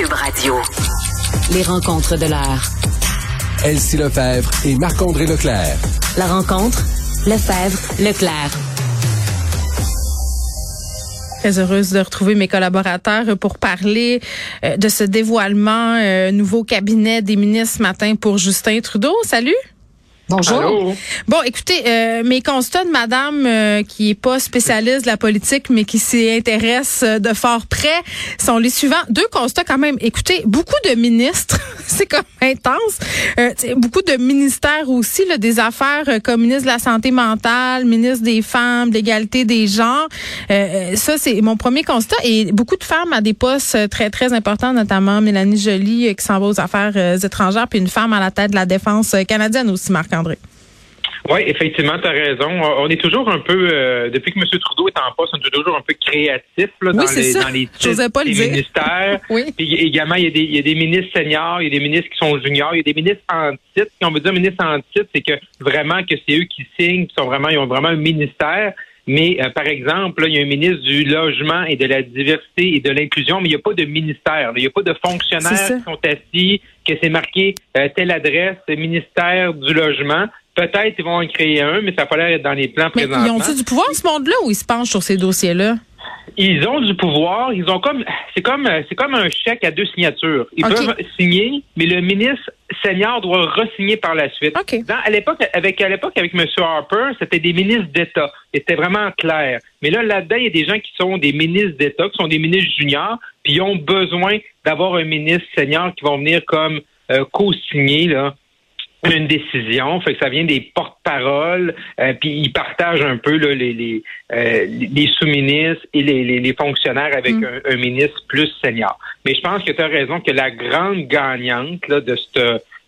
Cube Radio. Les rencontres de l'heure. Elsie Lefebvre et Marc-André Leclerc. La rencontre, Lefebvre, Leclerc. Très heureuse de retrouver mes collaborateurs pour parler euh, de ce dévoilement euh, nouveau cabinet des ministres ce matin pour Justin Trudeau. Salut. Bonjour. Bon, écoutez, euh, mes constats de madame euh, qui est pas spécialiste de la politique, mais qui s'y intéresse euh, de fort près, sont les suivants. Deux constats quand même. Écoutez, beaucoup de ministres, c'est comme intense. Euh, beaucoup de ministères aussi, là, des affaires comme ministre de la Santé mentale, ministre des Femmes, de l'égalité des genres. ça, c'est mon premier constat. Et beaucoup de femmes à des postes très, très importants, notamment Mélanie Joly, qui s'en va aux affaires étrangères, puis une femme à la tête de la défense canadienne aussi, Marc oui, effectivement, tu as raison. On est toujours un peu, euh, depuis que M. Trudeau est en poste, on est toujours un peu créatif là, dans, les, dans les titres des ministères. oui. Puis également, il y, a des, il y a des ministres seniors, il y a des ministres qui sont juniors, il y a des ministres en titre. Si on veut dire ministre en titre, c'est que vraiment que c'est eux qui signent, qui sont vraiment, ils ont vraiment un ministère. Mais euh, par exemple, là, il y a un ministre du logement et de la diversité et de l'inclusion, mais il n'y a pas de ministère. Il n'y a pas de fonctionnaires qui sont assis, c'est marqué euh, telle adresse, ministère du logement. Peut-être qu'ils vont en créer un, mais ça va l'air être dans les plans mais présentement. Ils ont-ils du pouvoir, ce monde-là, ou ils se penchent sur ces dossiers-là? Ils ont du pouvoir. Ils ont comme c'est comme c'est comme un chèque à deux signatures. Ils peuvent signer, mais le ministre senior doit re-signer par la suite. Dans, à l'époque, avec à l'époque avec M. Harper, c'était des ministres d'État. C'était vraiment clair. Mais là, là-dedans, il y a des gens qui sont des ministres d'État, qui sont des ministres juniors, puis ils ont besoin d'avoir un ministre senior qui vont venir comme euh, co-signer là une décision, fait que ça vient des porte-paroles, euh, puis ils partagent un peu là, les, les, euh, les sous-ministres et les, les, les, fonctionnaires avec mm. un, un, ministre plus senior. Mais je pense que tu as raison que la grande gagnante là, de cette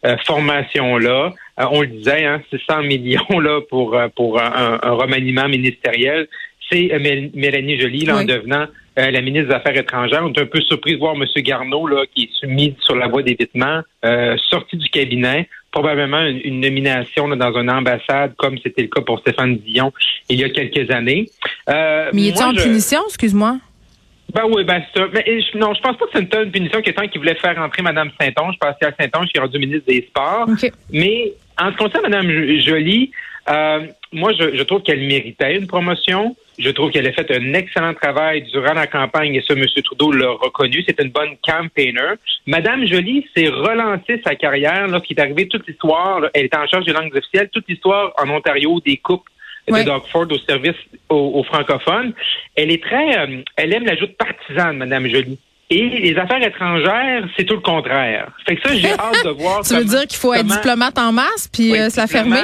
euh, formation-là, euh, on le disait, hein, c'est 100 millions là, pour, pour un, un remaniement ministériel, c'est Mélanie Joly là, en devenant la ministre des Affaires étrangères. On est un peu surpris de voir M. Garneau, là, qui est soumis sur la voie d'évitement, euh, sorti du cabinet probablement une, nomination dans une ambassade, comme c'était le cas pour Stéphane Dion il y a quelques années. Euh, mais il est en punition, excuse-moi? Ben oui, ben ça. Mais je, non, je pense pas que c'est une, punition quelqu'un qui voulait faire entrer Mme Saint-Onge, Pascal Saint-Onge, qui est rendu ministre des Sports. Mais en ce qui concerne Mme Jolie, euh, moi, je, je trouve qu'elle méritait une promotion. Je trouve qu'elle a fait un excellent travail durant la campagne et ça, M. Trudeau l'a reconnu. C'est une bonne campaigner. Madame Jolie s'est relancée sa carrière lorsqu'il est arrivé toute l'histoire. Elle était en charge des langues officielles, toute l'histoire en Ontario des coupes de Doug Ford au service aux, francophones. Elle est très, euh, elle aime l'ajout partisane, Madame Jolie. Et les affaires étrangères, c'est tout le contraire. Fait que ça, j'ai hâte de voir. tu veux dire qu'il faut être diplomate en masse puis euh, la fermer?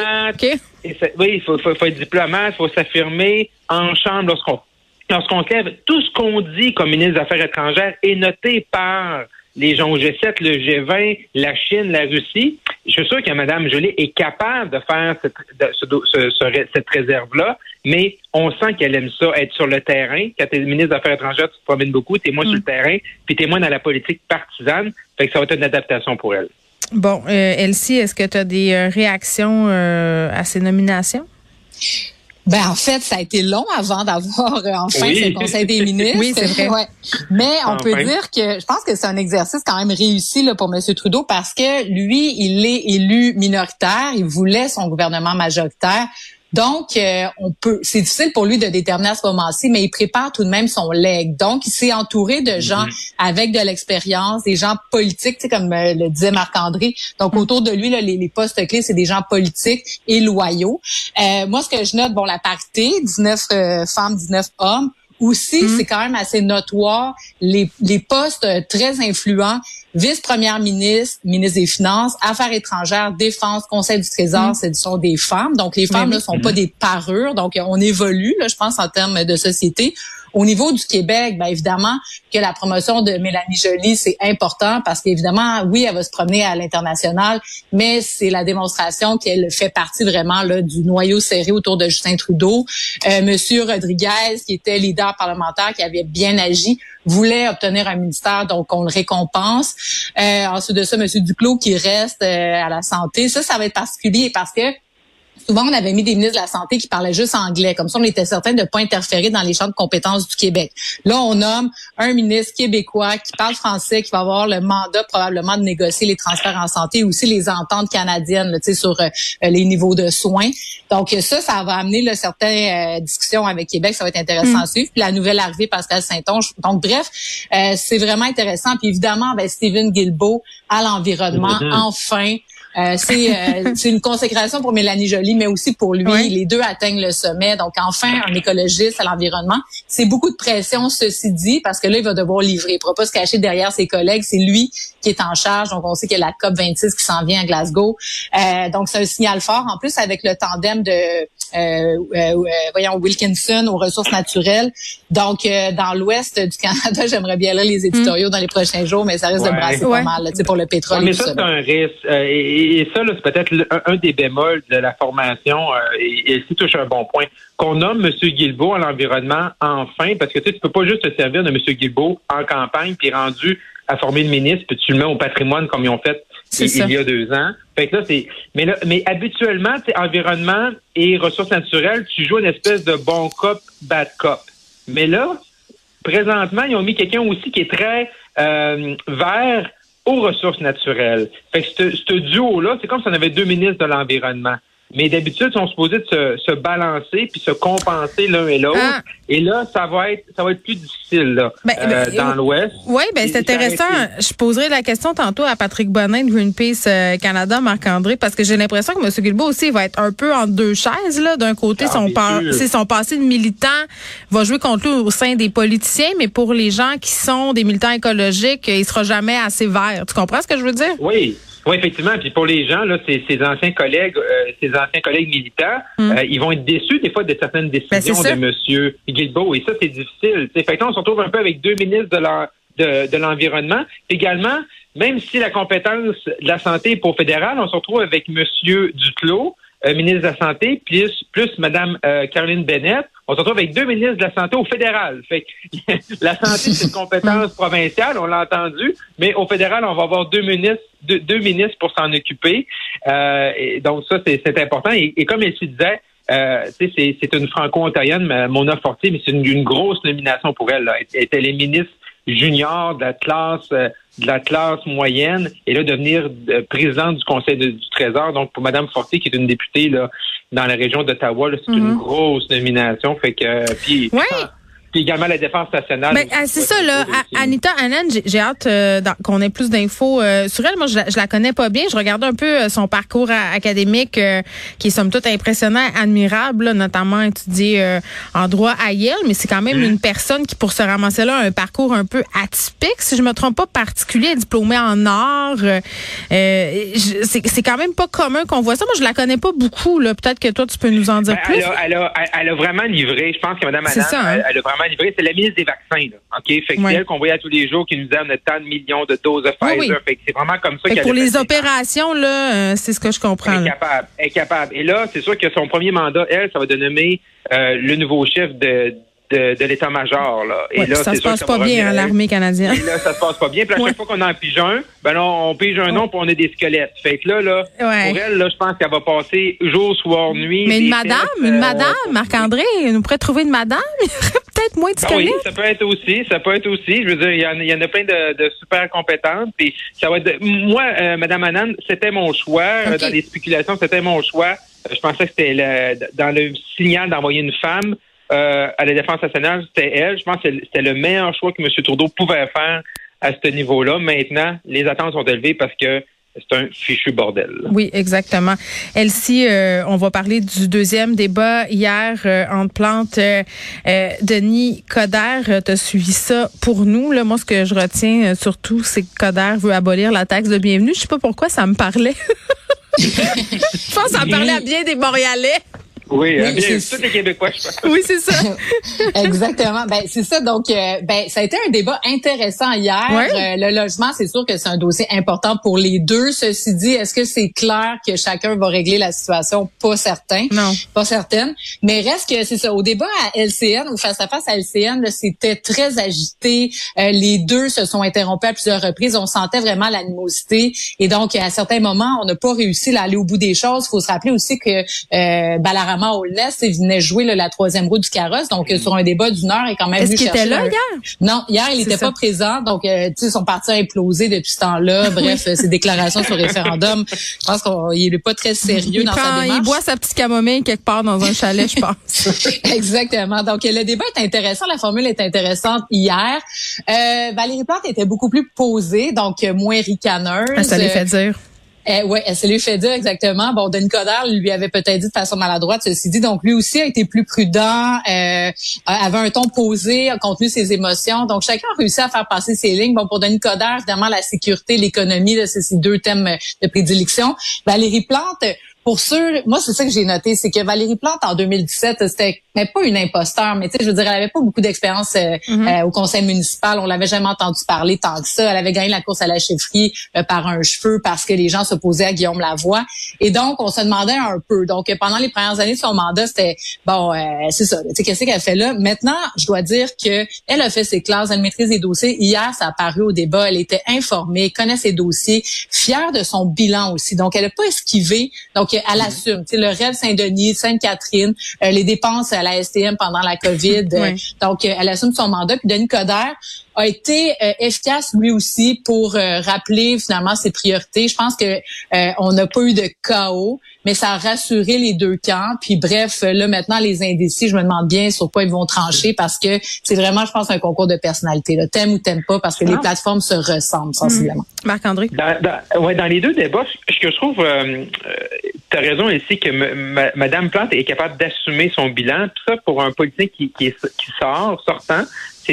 oui, il faut, faut, faut, être diplomate, il faut s'affirmer en chambre lorsqu'on lorsqu'on lève. Tout ce qu'on dit comme ministre des Affaires étrangères est noté par les gens au G7, le G20, la Chine, la Russie. Je suis sûr que Mme Jolie est capable de faire cette, cette réserve-là, mais on sent qu'elle aime ça, être sur le terrain. Quand tu es ministre des Affaires étrangères, tu te promènes beaucoup, tu es moins sur le mm. terrain, puis tu es moins dans la politique partisane. Fait que ça va être une adaptation pour elle. Bon, euh, Elsie, est-ce que tu as des euh, réactions euh, à ces nominations? Ben en fait, ça a été long avant d'avoir euh, enfin ce Conseil des ministres. oui, c'est vrai. Ouais. Mais on peut dire que je pense que c'est un exercice quand même réussi là, pour M. Trudeau parce que lui, il est élu minoritaire, il voulait son gouvernement majoritaire. Donc, euh, on peut, c'est difficile pour lui de déterminer à ce moment-ci, mais il prépare tout de même son leg. Donc, il s'est entouré de gens mhm. avec de l'expérience, des gens politiques, comme euh, le disait Marc-André. Donc, mhm. autour de lui, là, les, postes clés, c'est des gens politiques et loyaux. Euh, moi, ce que je note, bon, la parité, 19 femmes, 19 hommes, aussi, mhm. c'est quand même assez notoire les, les postes très influents vice-première ministre, ministre des Finances, Affaires étrangères, Défense, Conseil du Trésor, mm. ce sont des femmes. Donc, les femmes ne sont pas des parures. Donc, on évolue, là, je pense, en termes de société. Au niveau du Québec, bien évidemment que la promotion de Mélanie Joly, c'est important parce qu'évidemment, oui, elle va se promener à l'international, mais c'est la démonstration qu'elle fait partie vraiment là, du noyau serré autour de Justin Trudeau. Euh, Monsieur Rodriguez, qui était leader parlementaire, qui avait bien agi, voulait obtenir un ministère, donc on le récompense. Euh, ensuite de ça, Monsieur Duclos qui reste euh, à la santé. Ça, ça va être particulier parce que souvent on avait mis des ministres de la santé qui parlaient juste anglais, comme ça on était certain de ne pas interférer dans les champs de compétences du Québec. Là, on nomme un ministre québécois qui parle français, qui va avoir le mandat probablement de négocier les transferts en santé, aussi les ententes canadiennes, tu sais, sur euh, les niveaux de soins. Donc ça, ça va amener là, certaines euh, discussions avec Québec, ça va être intéressant mm. à suivre. Puis la nouvelle arrivée, Pascal Saint-Onge. Donc bref, euh, c'est vraiment intéressant. Puis évidemment, ben, Stephen Guilbeault à l'environnement, enfin. Euh, euh, c'est une consécration pour Mélanie Joly, mais aussi pour lui. Les deux atteignent le sommet. Donc, enfin, un écologiste à l'environnement. C'est beaucoup de pression, ceci dit, parce que là, il va devoir livrer. Il ne pourra pas se cacher derrière ses collègues. C'est lui qui est en charge. Donc, on sait qu'il y a la COP 26 qui s'en vient à Glasgow. Euh, donc, c'est un signal fort. En plus, avec le tandem de voyons, Wilkinson aux ressources naturelles. Donc, euh, dans l'ouest du Canada, j'aimerais bien lire les éditoriaux dans les prochains jours, mais ça risque de brasser pas mal là, pour le pétrole. mais ça, c'est un risque. Et, ça, c'est peut-être un, des bémols de la formation, et, et touche un bon point, qu'on nomme M. Guilbeault à l'environnement enfin, parce que tu sais, peux pas juste te servir de M. Guilbeault en campagne, puis rendu à former le ministre, puis tu le mets au patrimoine comme ils ont fait il, y a deux ans. Fait que là, c'est. Mais là, mais habituellement, environnement et ressources naturelles, tu joues une espèce de bon cop, bad cop. Mais là, présentement, ils ont mis quelqu'un aussi qui est très euh, vert aux ressources naturelles. Fait que ce duo-là, c'est comme si on avait deux ministres de l'environnement. Mais d'habitude, ils sont supposés de se, se balancer puis se compenser l'un et l'autre. Ah. Et là, ça va être ça va être plus difficile là, ben, euh, ben, dans l'Ouest. Oui, ben c'est intéressant. Je poserai la question tantôt à Patrick Bonin de Greenpeace euh, Canada, Marc-André, parce que j'ai l'impression que M. Guilbeault aussi va être un peu en deux chaises. là. D'un côté, ah, son, son passé de militant va jouer contre lui au sein des politiciens, mais pour les gens qui sont des militants écologiques, il sera jamais assez vert. Tu comprends ce que je veux dire? Oui. Oui, effectivement. Puis pour les gens, là, ces, anciens collègues, euh, ces anciens collègues militants, hum. euh, ils vont être déçus des fois de certaines ben, décisions de M. Guilbeault. Et ça, c'est difficile. Fait que on se retrouve un peu avec deux ministres de l'environnement. Également, même si la compétence de la santé est pour fédéral, on se retrouve avec M. Duclos, euh, ministre de la Santé, plus, plus Mme euh, Caroline Bennett. On se retrouve avec deux ministres de la Santé au fédéral. Fait la santé, c'est une compétence provinciale, on l'a entendu, mais au fédéral, on va avoir deux ministres, deux, ministres pour s'en occuper. Euh, et donc ça, c'est important. Et, comme elle se disait, euh, c'est une franco-ontarienne, Mona Fortier, mais c'est une, grosse nomination pour elle. Là. Elle était les ministres junior de la classe euh, de la classe moyenne et là devenir euh, présidente du Conseil du Trésor. Donc pour Madame Fortier, qui est une députée là dans la région d'Ottawa, c'est une mhm. grosse nomination. Fait que euh, puis, puis également la défense nationale. Ben, ah, c'est ça, là. Anita Annan, j'ai hâte euh, qu'on ait plus d'infos euh, sur elle. Moi, je la, la connais pas bien. Je regarde un peu euh, son parcours académique qui est somme toute impressionnant, admirable, notamment étudié en droit à Yale, mais c'est quand même mmh. une personne qui, pour se ramasser là, a un parcours un peu atypique, si je me trompe pas, particulier, diplômé en art. c'est quand même pas commun qu'on voit ça. Moi, je la connais pas beaucoup. Peut-être que toi, tu peux nous en dire ben, plus. Elle a, elle, a, vraiment livré. Je pense que Mme Annan, hein? elle a vraiment c'est la ministre des vaccins. Là, OK? Fait que c'est elle qu'on voyait à tous les jours qui nous donne tant de millions de doses de Pfizer. Fait que c'est vraiment comme ça qu'elle Pour les opérations, là, euh, c'est ce que je comprends. Elle est capable. Elle est capable. Et là, c'est sûr que son premier mandat, elle, ça va de nommer euh, le nouveau chef de de, l'état-major. Là. Et là, ça se passe pas bien, hein, l'armée canadienne. Et là, ça se passe pas bien. Puis à chaque fois qu'on en pige un, ben là, on pige un nom, puis on a des squelettes. Fait que là, là pour elle, là, je pense qu'elle va passer jour, soir, nuit. Mais une madame, une euh, madame, Marc-André, nous pourrait trouver une madame. Peut-être moins de squelettes. Ben oui, ça peut être aussi, ça peut être aussi. Je veux dire, il y en, y en a plein de, de, super compétentes. Puis ça va être, moi, euh, Madame Anand, c'était mon choix. Euh, dans les spéculations, c'était mon choix. Je pensais que c'était dans le signal d'envoyer une femme. Euh, à la défense nationale, c'était elle. Je pense que c'était le meilleur choix que M. Trudeau pouvait faire à ce niveau-là. Maintenant, les attentes sont élevées parce que c'est un fichu bordel. Oui, exactement. Elsie, euh, on va parler du deuxième débat hier euh, entre Plante. Euh, Denis Coderre, tu as suivi ça pour nous. Là, moi, ce que je retiens surtout, c'est que Coderre veut abolir la taxe de bienvenue. Je sais pas pourquoi ça me parlait. je pense que ça me parlait à bien des Montréalais. Oui, oui tous les Québécois, je pense. Oui, c'est ça. Exactement. Ben c'est ça. Donc, euh, ben ça a été un débat intéressant hier. Euh, le logement, c'est sûr que c'est un dossier important pour les deux. Ceci dit, est-ce que c'est clair que chacun va régler la situation? Pas certain. Non. Pas certaine. Mais reste que c'est ça. Au débat à LCN ou face à face à LCN, c'était très agité. Euh, les deux se sont interrompus à plusieurs reprises. On sentait vraiment l'animosité. Et donc, à certains moments, on n'a pas réussi à aller au bout des choses. Il faut se rappeler aussi que euh, Balarama Holness venait jouer la troisième roue du carrosse. Donc, sur un débat d'une heure, il est quand même Est-ce qu'il était là hier? Non, hier, il n'était pas présent. Donc, euh, tu sais, son parti a implosé depuis ce temps-là. Bref, ses déclarations sur le référendum, je pense qu'il n'est pas très sérieux dans sa démarche. Il boit sa petite camomille quelque part dans un chalet, je pense. Exactement. Donc, le débat est intéressant. La formule est intéressante hier. Euh, Valérie Plante était beaucoup plus posée, donc moins ricaneuse. Ah, ça les fait dire. Eh, oui, fait dire exactement. Bon, Denis Coderre lui avait peut-être dit de façon maladroite, ceci dit. Donc, lui aussi a été plus prudent, euh, avait un ton posé, a contenu ses émotions. Donc, chacun a réussi à faire passer ses lignes. Bon, pour Denis Coderre, évidemment, la sécurité, l'économie, c'est ces deux thèmes de prédilection. Valérie Plante, pour ceux, moi c'est ça que j'ai noté, c'est que Valérie Plante en 2017, c'était mais pas une imposteur, mais tu sais, je veux dire, elle avait pas beaucoup d'expérience euh, mhm. euh, au conseil municipal. On l'avait jamais entendu parler tant que ça. Elle avait gagné la course à la chefferie euh, par un cheveu parce que les gens s'opposaient à Guillaume Lavoie. Et donc, on se demandait un peu. Donc, pendant les premières années de son mandat, c'était bon, c'est ça. Tu sais, qu'est-ce qu'elle fait là? Maintenant, je dois dire que elle a fait ses classes, elle maîtrise les dossiers. Hier, ça a paru au débat. Elle était informée, connaît ses dossiers, fière de son bilan aussi. Donc, elle a pas esquivé. Donc, elle assume. Tu sais, le rêve Saint-Denis, Sainte-Catherine, les dépenses à la STM pendant la COVID. Donc, elle assume son mandat. Puis Denis Coderre a été euh, efficace lui aussi pour euh, rappeler finalement ses priorités. Je pense que euh, on n'a pas eu de chaos, mais ça a rassuré les deux camps. Puis bref, là maintenant les indécis, je me demande bien sur quoi ils vont trancher parce que c'est vraiment, je pense, un concours de personnalité. Là. T'aimes ou t'aimes pas parce que les ah. plateformes se ressemblent sensiblement. Mmh. Marc-André? Dans, dans, ouais, dans les deux débats, ce que je trouve, tu as raison ici que Madame Plante est capable d'assumer son bilan. Tout ça pour un politique qui, qui, qui sort, sortant,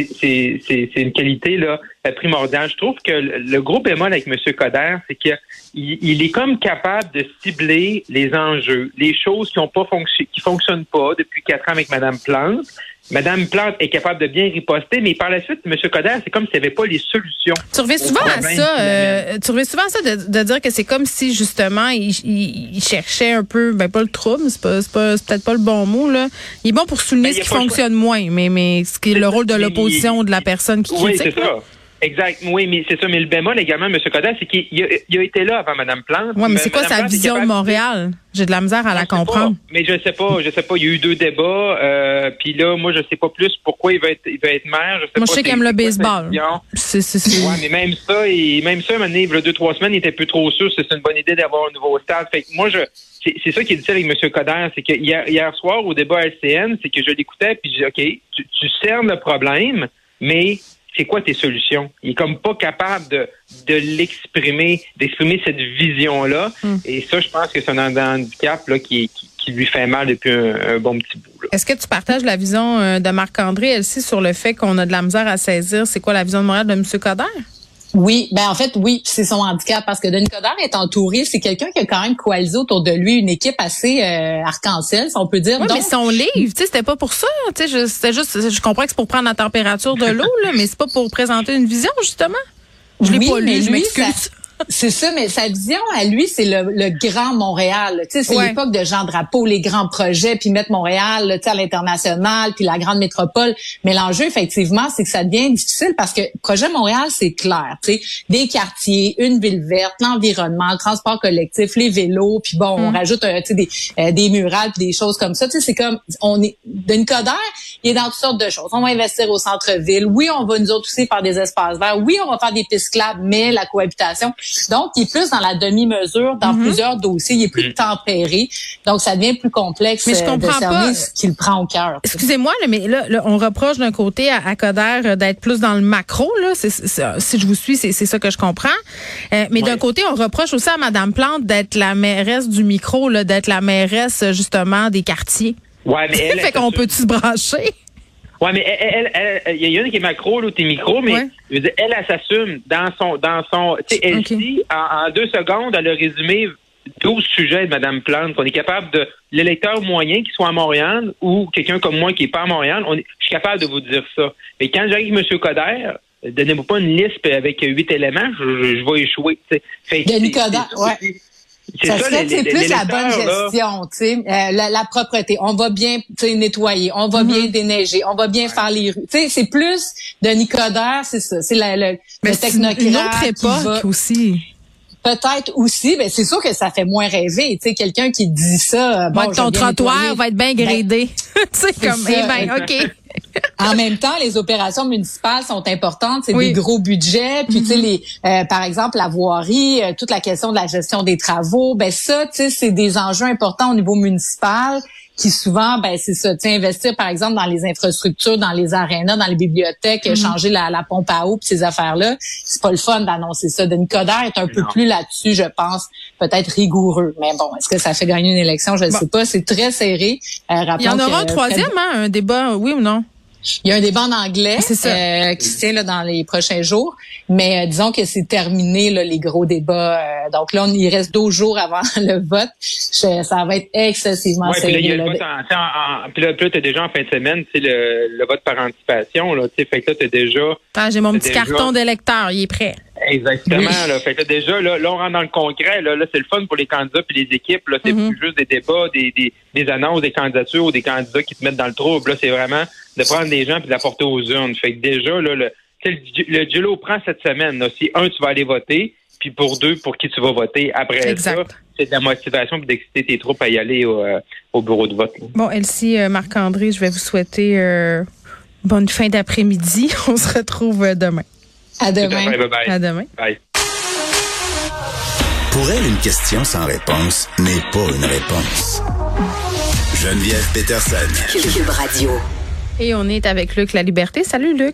c'est une qualité là primordiale. Je trouve que le gros bémol avec M. Coder, c'est qu'il il est comme capable de cibler les enjeux, les choses qui ont pas qui fonctionnent pas depuis quatre ans avec Mme Plante. Madame Plante est capable de bien riposter, mais par la suite, M. Coder, c'est comme s'il n'y avait pas les solutions. Tu reviens souvent à ça, euh, tu reviens souvent à ça de, dire que c'est comme si justement il, cherchait un peu, ben pas le trouble, c'est pas, pas peut-être pas le bon mot là. Il est bon pour souligner ben, ce qui fonctionne moins, mais mais ce qui est le rôle de l'opposition de la personne qui oui, critique. c'est ça. Exact. Oui, mais c'est ça. Mais le bémol également, M. Coder, c'est qu'il a, été là avant Mme Plante. Oui, mais c'est quoi sa vision de Montréal? J'ai de la misère à la comprendre. Mais je sais pas, je sais pas. Il y a eu deux débats. Euh, puis là, moi, je sais pas plus pourquoi il va être, il va être maire. Je sais moi, je sais qu'il aime le baseball. C'est, c'est, ouais, mais même ça, et même ça, maintenant, il y a deux, trois semaines, il était plus trop sûr si c'est une bonne idée d'avoir un nouveau stade. Fait que moi, je, c'est, ça qui est difficile avec M. Coder, c'est que hier, hier soir, au débat LCN, c'est que je l'écoutais, puis je dis, OK, tu, tu cernes le problème, mais c'est quoi tes solutions? Il est comme pas capable de, de l'exprimer, d'exprimer cette vision-là. Hmm. Et ça, je pense que c'est un handicap là, qui, qui, lui fait mal depuis un, bon petit bout. Est-ce que tu partages la vision euh, de Marc-André, elle sur le fait qu'on a de la misère à saisir? C'est quoi la vision de Montréal de M. Coder? Oui, ben en fait, oui, c'est son handicap parce que Denis Coderre est entouré, c'est quelqu'un qui a quand même coalisé autour de lui une équipe assez euh, arc-en-ciel, si on peut dire. Oui, mais son livre, tu sais, c'était pas pour ça, tu sais, c'était juste, je comprends que c'est pour prendre la température de l'eau, là, mais c'est pas pour présenter une vision justement. Je l'ai pas lu, je m'excuse. C'est ça, mais sa vision à lui, c'est le, le, grand Montréal. Tu sais, c'est l'époque de Jean Drapeau, les grands projets, puis mettre Montréal tu sais, à l'international, puis la grande métropole. Mais l'enjeu, effectivement, c'est que ça devient difficile parce que projet Montréal, c'est clair. Tu sais, des quartiers, une ville verte, l'environnement, le transport collectif, les vélos, puis bon, on mm. rajoute euh, tu sais, des, euh, des murales, puis des choses comme ça. Tu sais, c'est comme on est d'une Coder, il est dans toutes sortes de choses. On va investir au centre-ville. Oui, on va nous autres aussi faire des espaces verts. Oui, on va faire des pistes clubs, mais la cohabitation donc, il est plus dans la demi-mesure dans mhm. plusieurs dossiers. Il est plus mhm. tempéré. Donc, ça devient plus complexe mais je euh, comprends de pas. qu'il prend au cœur. Excusez-moi, mais là, on reproche d'un côté à, à Coder euh, d'être plus dans le macro. Là. si je vous suis, c'est ça que je comprends. Euh, mais d'un côté, on reproche aussi à Mme Plante d'être la mairesse du micro, d'être la mairesse justement des quartiers. Ouais, mais elle, fait qu'on peut-tu se brancher? Ouais, mais elle, elle, il y a une qui est macro, l'autre est micro, mais elle, elle, s'assume dans son, dans son, tu sais, elle en, deux secondes, elle a résumé 12 sujets de Mme Plante, qu'on est capable de l'électeur moyen qui soit à Montréal ou quelqu'un comme moi qui n'est pas à Montréal, on je suis capable de vous dire ça. Mais quand j'arrive M. Coder, donnez-moi pas une liste avec huit éléments, je, vais échouer. Denis Coder, ouais. Ça, ça serait plus la bonne gestion, tu sais, euh, la, propreté. On va bien nettoyer, on va bien mm-hmm. déneiger, on va bien faire les rues. Tu sais, c'est plus de Nicodère, c'est ça. C'est le, le technocrate. Une autre époque aussi. Peut-être aussi, mais c'est sûr que ça fait moins rêver. Tu sais, quelqu'un qui dit ça. Bon, ton trottoir va être bien ben, gradé. tu sais, comme, eh ben, ok. En même temps, les opérations municipales sont importantes, c'est des gros budgets. Puis tu sais, mm-hmm. les, euh, par exemple, la voirie, euh, toute la question de la gestion des travaux, ben ça, tu sais, c'est des enjeux importants au niveau municipal qui souvent, ben c'est ça, tu investir par exemple dans les infrastructures, dans les arénas, dans les bibliothèques, mhm. changer la, la, pompe à eau, puis ces affaires-là, c'est pas le fun d'annoncer ça. Denis Coderre est un peu plus là-dessus, je pense, peut-être rigoureux. Mais bon, est-ce que ça fait gagner une élection? Je ne sais pas. C'est très serré. Euh, Il y en aura un troisième, hein, un débat, oui ou non? Il y a un débat en anglais euh, qui se tient là, dans les prochains jours, mais euh, disons que c'est terminé là, les gros débats. Euh, donc là, on, il reste 12 jours avant le vote. ça va être excessivement ouais, serré. Puis là, tu déjà en fin de semaine, c'est le, le vote par anticipation. Là, fait que là, tu déjà... Ah, j'ai mon petit carton d'électeur, il est prêt. Exactement. Là. Fait que déjà, là, là, on rentre dans le concret. Là, là c'est le fun pour les candidats et les équipes. Là, c'est mm-hmm. plus juste des débats, des, des, des, annonces, des candidatures ou des candidats qui te mettent dans le trouble. Là, c'est vraiment de prendre des gens et de la porter aux urnes. Fait que déjà, là, le, le duo prend cette semaine. Là. Si un, tu vas aller voter, puis pour deux, pour qui tu vas voter. Après ça, c'est de la motivation pour d'exciter tes troupes à y aller au, euh, au bureau de vote. Bon, Elsie, euh, Marc-André, je vais vous souhaiter euh, bonne fin d'après-midi. On se retrouve demain. À demain. À, demain. Bye. Pour elle, une question sans réponse n'est pas une réponse. Geneviève Peterson. Cube Radio. Et on est avec Luc La Liberté. Salut Luc.